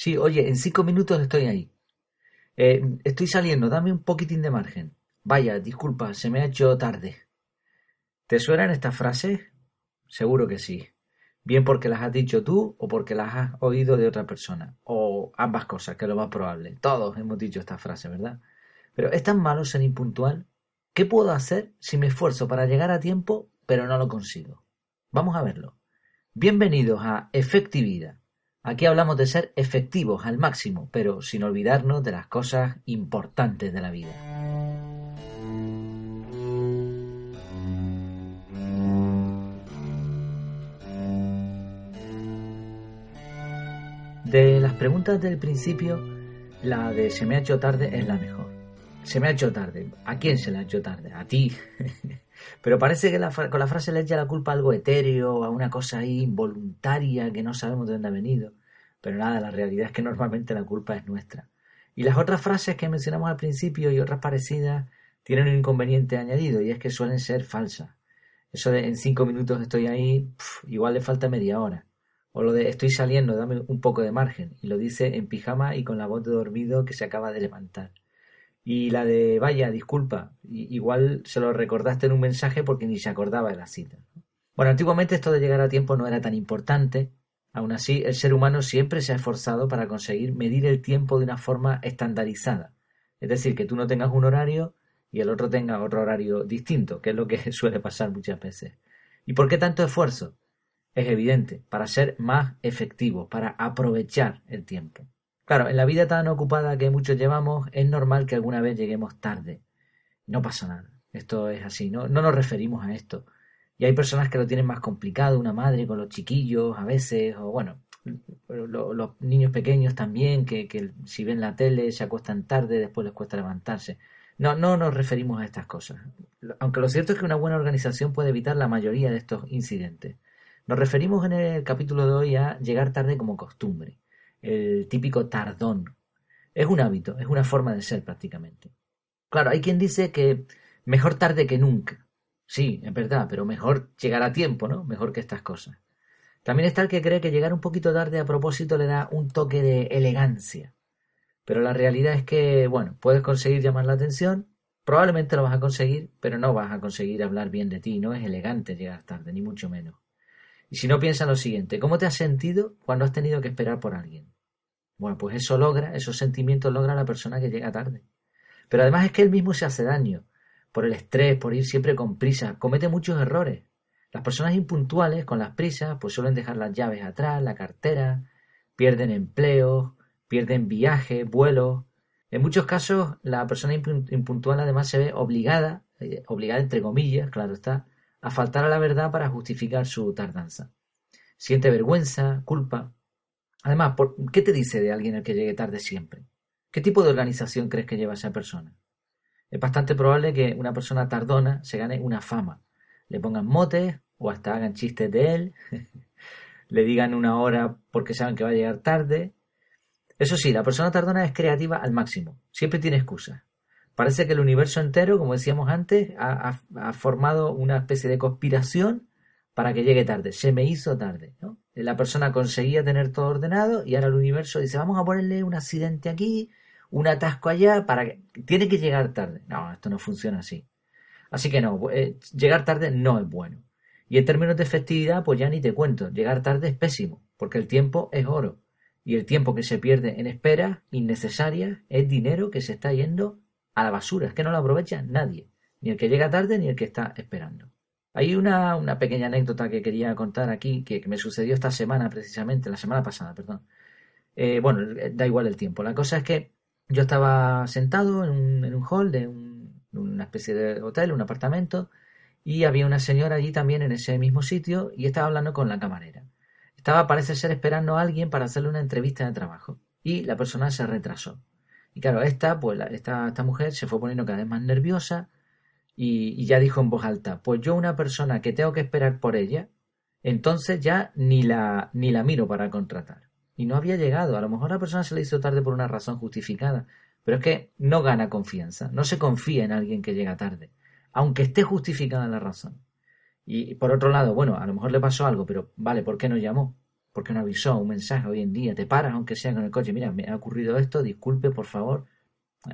Sí, oye, en cinco minutos estoy ahí. Eh, estoy saliendo, dame un poquitín de margen. Vaya, disculpa, se me ha hecho tarde. ¿Te suenan estas frases? Seguro que sí. Bien porque las has dicho tú o porque las has oído de otra persona. O ambas cosas, que es lo más probable. Todos hemos dicho esta frase, ¿verdad? Pero ¿es tan malo ser impuntual? ¿Qué puedo hacer si me esfuerzo para llegar a tiempo pero no lo consigo? Vamos a verlo. Bienvenidos a Efectividad. Aquí hablamos de ser efectivos al máximo, pero sin olvidarnos de las cosas importantes de la vida. De las preguntas del principio, la de se me ha hecho tarde es la mejor. Se me ha hecho tarde. ¿A quién se le ha hecho tarde? A ti. Pero parece que con la frase le echa la culpa a algo etéreo, a una cosa ahí involuntaria que no sabemos de dónde ha venido. Pero nada, la realidad es que normalmente la culpa es nuestra. Y las otras frases que mencionamos al principio y otras parecidas tienen un inconveniente añadido y es que suelen ser falsas. Eso de en cinco minutos estoy ahí, igual le falta media hora. O lo de estoy saliendo, dame un poco de margen. Y lo dice en pijama y con la voz de dormido que se acaba de levantar. Y la de vaya, disculpa, igual se lo recordaste en un mensaje porque ni se acordaba de la cita. Bueno, antiguamente esto de llegar a tiempo no era tan importante. Aún así, el ser humano siempre se ha esforzado para conseguir medir el tiempo de una forma estandarizada. Es decir, que tú no tengas un horario y el otro tenga otro horario distinto, que es lo que suele pasar muchas veces. ¿Y por qué tanto esfuerzo? Es evidente, para ser más efectivo, para aprovechar el tiempo. Claro, en la vida tan ocupada que muchos llevamos, es normal que alguna vez lleguemos tarde. No pasa nada. Esto es así, ¿no? No nos referimos a esto. Y hay personas que lo tienen más complicado, una madre con los chiquillos a veces, o bueno, los niños pequeños también, que, que si ven la tele se acuestan tarde, después les cuesta levantarse. No, no nos referimos a estas cosas. Aunque lo cierto es que una buena organización puede evitar la mayoría de estos incidentes. Nos referimos en el capítulo de hoy a llegar tarde como costumbre el típico tardón. Es un hábito, es una forma de ser prácticamente. Claro, hay quien dice que mejor tarde que nunca. Sí, es verdad, pero mejor llegar a tiempo, ¿no? Mejor que estas cosas. También está el que cree que llegar un poquito tarde a propósito le da un toque de elegancia. Pero la realidad es que, bueno, puedes conseguir llamar la atención, probablemente lo vas a conseguir, pero no vas a conseguir hablar bien de ti. No es elegante llegar tarde, ni mucho menos. Y si no, piensa lo siguiente, ¿cómo te has sentido cuando has tenido que esperar por alguien? Bueno, pues eso logra, esos sentimientos logra la persona que llega tarde. Pero además es que él mismo se hace daño, por el estrés, por ir siempre con prisa, comete muchos errores. Las personas impuntuales, con las prisas, pues suelen dejar las llaves atrás, la cartera, pierden empleo, pierden viajes, vuelos. En muchos casos, la persona impuntual además se ve obligada, eh, obligada entre comillas, claro está, a faltar a la verdad para justificar su tardanza. Siente vergüenza, culpa. Además, ¿qué te dice de alguien el que llegue tarde siempre? ¿Qué tipo de organización crees que lleva esa persona? Es bastante probable que una persona tardona se gane una fama. Le pongan motes o hasta hagan chistes de él, le digan una hora porque saben que va a llegar tarde. Eso sí, la persona tardona es creativa al máximo, siempre tiene excusas. Parece que el universo entero, como decíamos antes, ha, formado una especie de conspiración para que llegue tarde. Se me hizo tarde. ¿no? La persona conseguía tener todo ordenado y ahora el universo dice, vamos a ponerle un accidente aquí, un atasco allá, para que... Tiene que llegar tarde. No, esto no funciona así. Así que no, eh, llegar tarde no es bueno. Y en términos de efectividad, pues ya ni te cuento. Llegar tarde es pésimo, porque el tiempo es oro. Y el tiempo que se pierde en espera innecesaria es dinero que se está yendo a la basura. Es que no lo aprovecha nadie. Ni el que llega tarde ni el que está esperando. Hay una, una pequeña anécdota que quería contar aquí, que, me sucedió esta semana precisamente, la semana pasada, perdón. Eh, bueno, da igual el tiempo. La cosa es que yo estaba sentado en un, en un hall de una especie de hotel, un apartamento, y había una señora allí también en ese mismo sitio y estaba hablando con la camarera. Estaba, parece ser, esperando a alguien para hacerle una entrevista de trabajo. Y la persona se retrasó. Y claro, esta, pues, esta, esta mujer se fue poniendo cada vez más nerviosa y, ya dijo en voz alta, pues yo una persona que tengo que esperar por ella, entonces ya ni la, ni la miro para contratar. Y no había llegado. A lo mejor la persona se le hizo tarde por una razón justificada, pero es que no gana confianza, no se confía en alguien que llega tarde, aunque esté justificada la razón. Y por otro lado, bueno, a lo mejor le pasó algo, pero vale, ¿por qué no llamó? porque no avisó un mensaje hoy en día, te paras aunque sea con el coche, mira, me ha ocurrido esto, disculpe por favor,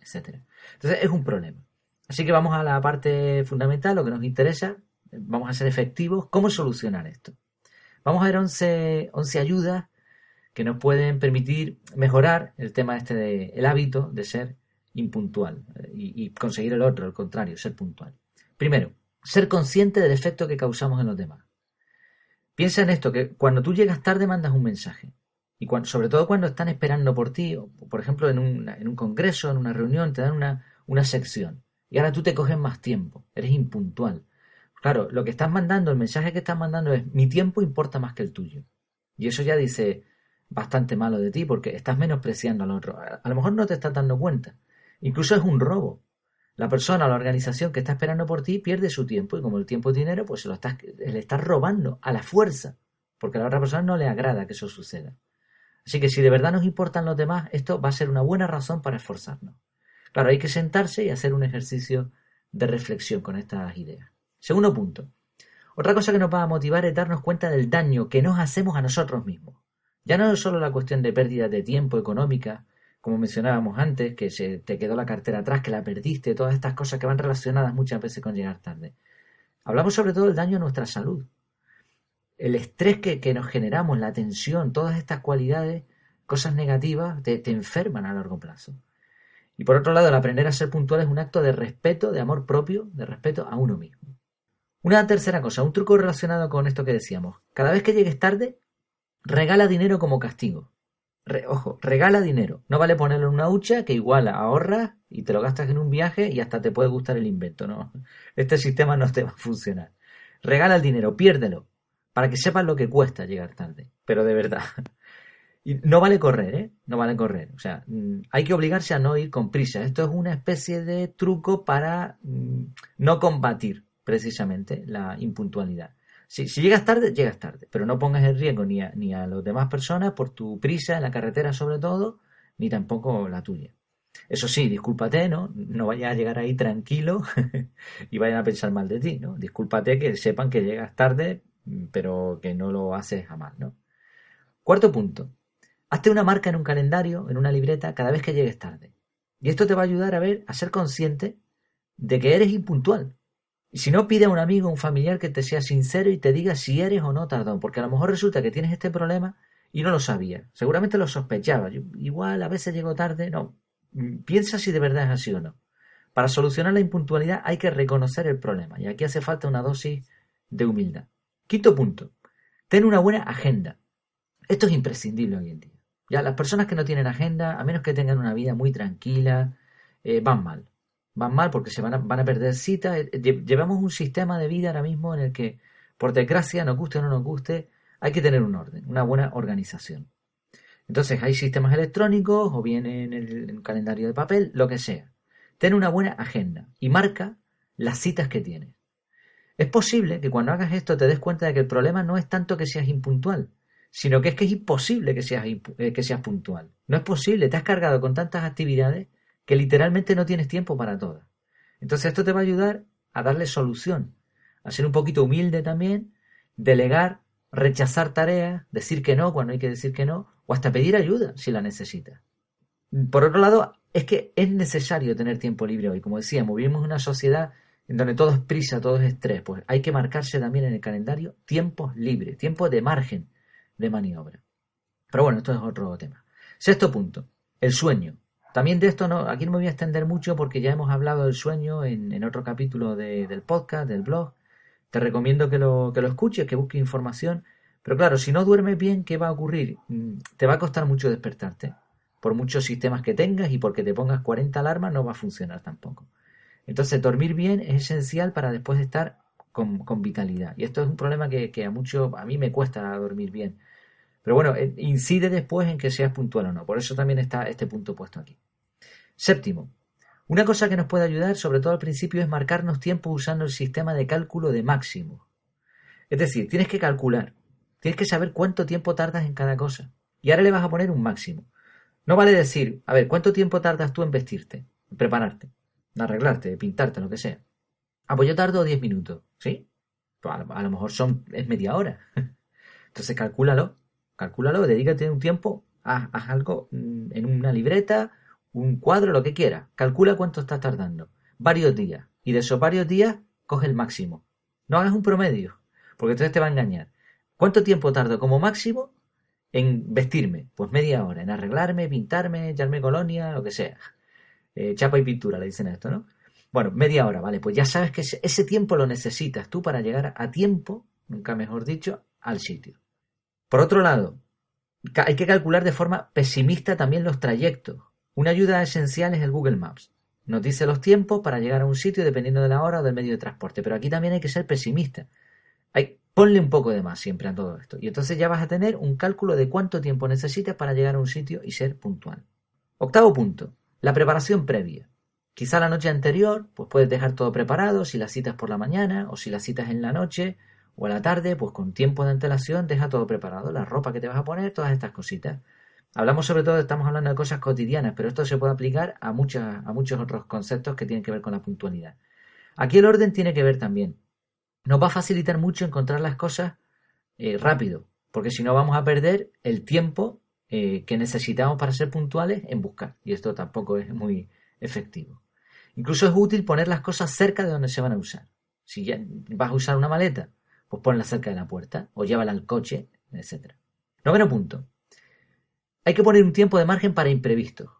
etcétera. Entonces es un problema. Así que vamos a la parte fundamental, lo que nos interesa, vamos a ser efectivos, ¿cómo solucionar esto? Vamos a ver 11, 11 ayudas que nos pueden permitir mejorar el tema este de el hábito de ser impuntual eh, y, conseguir el otro, el contrario, ser puntual. Primero, ser consciente del efecto que causamos en los demás. Piensa en esto, que cuando tú llegas tarde mandas un mensaje. Y cuando, sobre todo cuando están esperando por ti, o, por ejemplo en, un congreso, en una reunión, te dan una, una sección. Y ahora tú te coges más tiempo, eres impuntual. Claro, lo que estás mandando, el mensaje que estás mandando es mi tiempo importa más que el tuyo. Y eso ya dice bastante malo de ti porque estás menospreciando al otro. A lo mejor no te estás dando cuenta. Incluso es un robo. La persona la organización que está esperando por ti pierde su tiempo y como el tiempo es dinero, pues se lo estás, le estás robando a la fuerza, porque a la otra persona no le agrada que eso suceda. Así que si de verdad nos importan los demás, esto va a ser una buena razón para esforzarnos. Claro, hay que sentarse y hacer un ejercicio de reflexión con estas ideas. Segundo punto. Otra cosa que nos va a motivar es darnos cuenta del daño que nos hacemos a nosotros mismos. Ya no es solo la cuestión de pérdida de tiempo económica, como mencionábamos antes, que se te quedó la cartera atrás, que la perdiste, todas estas cosas que van relacionadas muchas veces con llegar tarde. Hablamos sobre todo del daño a nuestra salud. El estrés que, nos generamos, la tensión, todas estas cualidades, cosas negativas, te, te enferman a largo plazo. Y por otro lado, el aprender a ser puntual es un acto de respeto, de amor propio, de respeto a uno mismo. Una tercera cosa, un truco relacionado con esto que decíamos. Cada vez que llegues tarde, regala dinero como castigo ojo, regala dinero. No vale ponerlo en una hucha que igual ahorras y te lo gastas en un viaje y hasta te puede gustar el invento. No, este sistema no te va a funcionar. Regala el dinero, piérdelo, para que sepas lo que cuesta llegar tarde. Pero de verdad. Y no vale correr, ¿eh? No vale correr. O sea, mm, hay que obligarse a no ir con prisa. Esto es una especie de truco para mm, no combatir precisamente la impuntualidad. Si, llegas tarde, llegas tarde, pero no pongas en riesgo ni a, ni las demás personas por tu prisa en la carretera sobre todo, ni tampoco la tuya. Eso sí, discúlpate, ¿no? No vayas a llegar ahí tranquilo y vayan a pensar mal de ti, ¿no? Discúlpate que sepan que llegas tarde, pero que no lo haces jamás, ¿no? Cuarto punto. Hazte una marca en un calendario, en una libreta, cada vez que llegues tarde. Y esto te va a ayudar a ver, a ser consciente de que eres impuntual. Y si no, pide a un amigo, un familiar que te sea sincero y te diga si eres o no tardón, porque a lo mejor resulta que tienes este problema y no lo sabías. Seguramente lo sospechaba. igual a veces llego tarde. No. Mm, piensa si de verdad es así o no. Para solucionar la impuntualidad hay que reconocer el problema y aquí hace falta una dosis de humildad. Quinto punto. Ten una buena agenda. Esto es imprescindible hoy en día. Ya las personas que no tienen agenda, a menos que tengan una vida muy tranquila, eh, van mal van mal porque se van a, van a perder citas. Eh, llevamos un sistema de vida ahora mismo en el que, por desgracia, nos guste o no nos guste, hay que tener un orden, una buena organización. Entonces hay sistemas electrónicos o bien en el, calendario de papel, lo que sea. Ten una buena agenda y marca las citas que tienes. Es posible que cuando hagas esto te des cuenta de que el problema no es tanto que seas impuntual, sino que es que es imposible que seas, eh, que seas puntual. No es posible, te has cargado con tantas actividades que literalmente no tienes tiempo para todas. Entonces esto te va a ayudar a darle solución, a ser un poquito humilde también, delegar, rechazar tareas, decir que no cuando hay que decir que no, o hasta pedir ayuda si la necesitas. Por otro lado, es que es necesario tener tiempo libre hoy. Como decíamos, vivimos en una sociedad en donde todo es prisa, todo es estrés. Pues hay que marcarse también en el calendario tiempos libres, tiempos de margen de maniobra. Pero bueno, esto es otro tema. Sexto punto, el sueño. También de esto no, aquí no me voy a extender mucho porque ya hemos hablado del sueño en, otro capítulo del podcast, del blog. Te recomiendo que lo, que lo escuches, que busques información. Pero claro, si no duermes bien, ¿qué va a ocurrir? Mm, te va a costar mucho despertarte. Por muchos sistemas que tengas y porque te pongas 40 alarmas no va a funcionar tampoco. Entonces, dormir bien es esencial para después estar con, vitalidad. Y esto es un problema que, que a mucho, a mí me cuesta dormir bien. Pero bueno, eh, incide después en que seas puntual o no. Por eso también está este punto puesto aquí. Séptimo, una cosa que nos puede ayudar, sobre todo al principio, es marcarnos tiempo usando el sistema de cálculo de máximo. Es decir, tienes que calcular, tienes que saber cuánto tiempo tardas en cada cosa. Y ahora le vas a poner un máximo. No vale decir, a ver, ¿cuánto tiempo tardas tú en vestirte, en prepararte, en arreglarte, en pintarte, lo que sea? Ah, pues yo tardo 10 minutos, ¿sí? Pues a, lo, mejor son, es media hora. Entonces calcúlalo calcúlalo, dedícate un tiempo, haz, haz algo mm, en una libreta, un cuadro, lo que quieras. Calcula cuánto estás tardando. Varios días. Y de esos varios días, coge el máximo. No hagas un promedio, porque entonces te va a engañar. ¿Cuánto tiempo tardo como máximo en vestirme? Pues media hora. En arreglarme, pintarme, echarme colonia, lo que sea. Eh, chapa y pintura, le dicen esto, ¿no? Bueno, media hora, vale. Pues ya sabes que ese tiempo lo necesitas tú para llegar a tiempo, nunca mejor dicho, al sitio. Por otro lado, hay que calcular de forma pesimista también los trayectos. Una ayuda esencial es el Google Maps. Nos dice los tiempos para llegar a un sitio dependiendo de la hora o del medio de transporte. Pero aquí también hay que ser pesimista. Hay, ponle un poco de más siempre a todo esto. Y entonces ya vas a tener un cálculo de cuánto tiempo necesitas para llegar a un sitio y ser puntual. Octavo punto. La preparación previa. Quizá la noche anterior, pues puedes dejar todo preparado, si la citas por la mañana o si la citas en la noche, o a la tarde, pues con tiempo de antelación deja todo preparado, la ropa que te vas a poner, todas estas cositas. Hablamos sobre todo, estamos hablando de cosas cotidianas, pero esto se puede aplicar a, muchas, a muchos otros conceptos que tienen que ver con la puntualidad. Aquí el orden tiene que ver también. Nos va a facilitar mucho encontrar las cosas eh, rápido, porque si no vamos a perder el tiempo eh, que necesitamos para ser puntuales en buscar, y esto tampoco es muy efectivo. Incluso es útil poner las cosas cerca de donde se van a usar. Si ya vas a usar una maleta, pues ponla cerca de la puerta o llévala al coche, etc. Noveno punto. Hay que poner un tiempo de margen para imprevistos.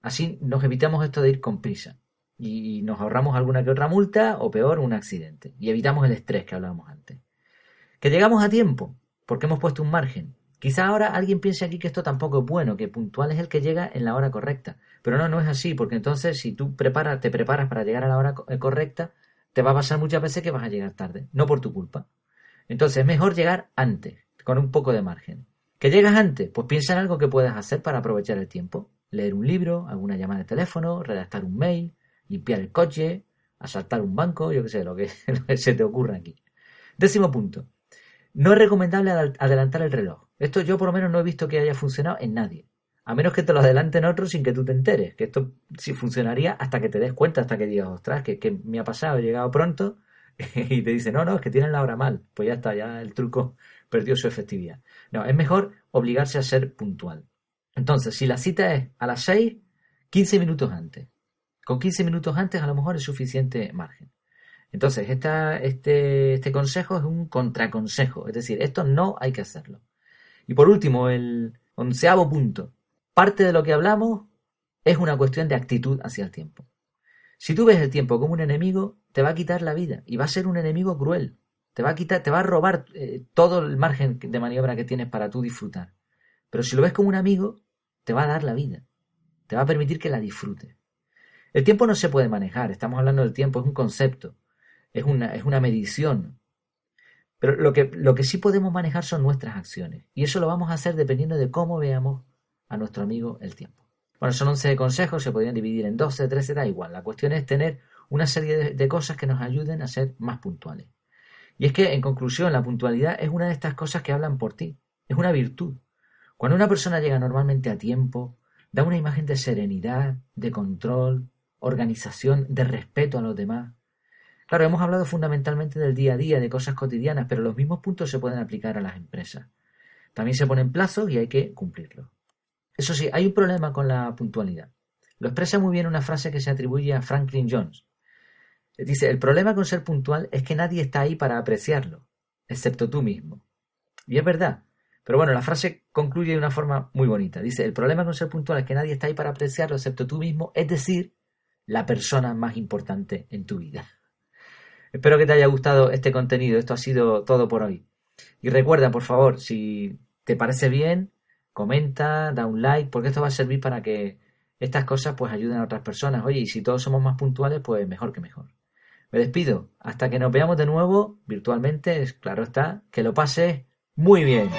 Así nos evitamos esto de ir con prisa y nos ahorramos alguna que otra multa o peor un accidente y evitamos el estrés que hablábamos antes. Que llegamos a tiempo porque hemos puesto un margen. Quizá ahora alguien piense aquí que esto tampoco es bueno, que puntual es el que llega en la hora correcta. Pero no, no es así, porque entonces si tú te preparas para llegar a la hora eh, correcta, te va a pasar muchas veces que vas a llegar tarde, no por tu culpa. Entonces es mejor llegar antes, con un poco de margen. ¿Que llegas antes? Pues piensa en algo que puedas hacer para aprovechar el tiempo. Leer un libro, alguna llamada de teléfono, redactar un mail, limpiar el coche, asaltar un banco, yo qué sé, lo que, se te ocurra aquí. Décimo punto. No es recomendable adelantar el reloj. Esto yo por lo menos no he visto que haya funcionado en nadie. A menos que te lo adelanten otros sin que tú te enteres. Que esto sí funcionaría hasta que te des cuenta, hasta que digas, ostras, que, me ha pasado, he llegado pronto y te dice, no, no, es que tienen la hora mal. Pues ya está, ya el truco perdió su efectividad. No, es mejor obligarse a ser puntual. Entonces, si la cita es a las 6, 15 minutos antes. Con 15 minutos antes a lo mejor es suficiente margen. Entonces, esta, este, este consejo es un contraconsejo. Es decir, esto no hay que hacerlo. Y por último, el onceavo punto. Parte de lo que hablamos es una cuestión de actitud hacia el tiempo. Si tú ves el tiempo como un enemigo, te va a quitar la vida y va a ser un enemigo cruel. Te va a quitar, te va a robar eh, todo el margen de maniobra que tienes para tú disfrutar. Pero si lo ves como un amigo, te va a dar la vida. Te va a permitir que la disfrutes. El tiempo no se puede manejar, estamos hablando del tiempo, es un concepto, es una, es una medición. Pero lo que, lo que sí podemos manejar son nuestras acciones. Y eso lo vamos a hacer dependiendo de cómo veamos a nuestro amigo el tiempo. Bueno, son 11 consejos, se podrían dividir en 12, 13, da igual. La cuestión es tener una serie de, cosas que nos ayuden a ser más puntuales. Y es que, en conclusión, la puntualidad es una de estas cosas que hablan por ti. Es una virtud. Cuando una persona llega normalmente a tiempo, da una imagen de serenidad, de control, organización, de respeto a los demás. Claro, hemos hablado fundamentalmente del día a día, de cosas cotidianas, pero los mismos puntos se pueden aplicar a las empresas. También se ponen plazos y hay que cumplirlos. Eso sí, hay un problema con la puntualidad. Lo expresa muy bien una frase que se atribuye a Franklin Jones. Dice, el problema con ser puntual es que nadie está ahí para apreciarlo, excepto tú mismo. Y es verdad. Pero bueno, la frase concluye de una forma muy bonita. Dice, el problema con ser puntual es que nadie está ahí para apreciarlo, excepto tú mismo, es decir, la persona más importante en tu vida. Espero que te haya gustado este contenido. Esto ha sido todo por hoy. Y recuerda, por favor, si te parece bien, comenta, da un like, porque esto va a servir para que estas cosas pues ayuden a otras personas. Oye, y si todos somos más puntuales, pues mejor que mejor. Me despido. Hasta que nos veamos de nuevo virtualmente, claro está, que lo pases muy bien.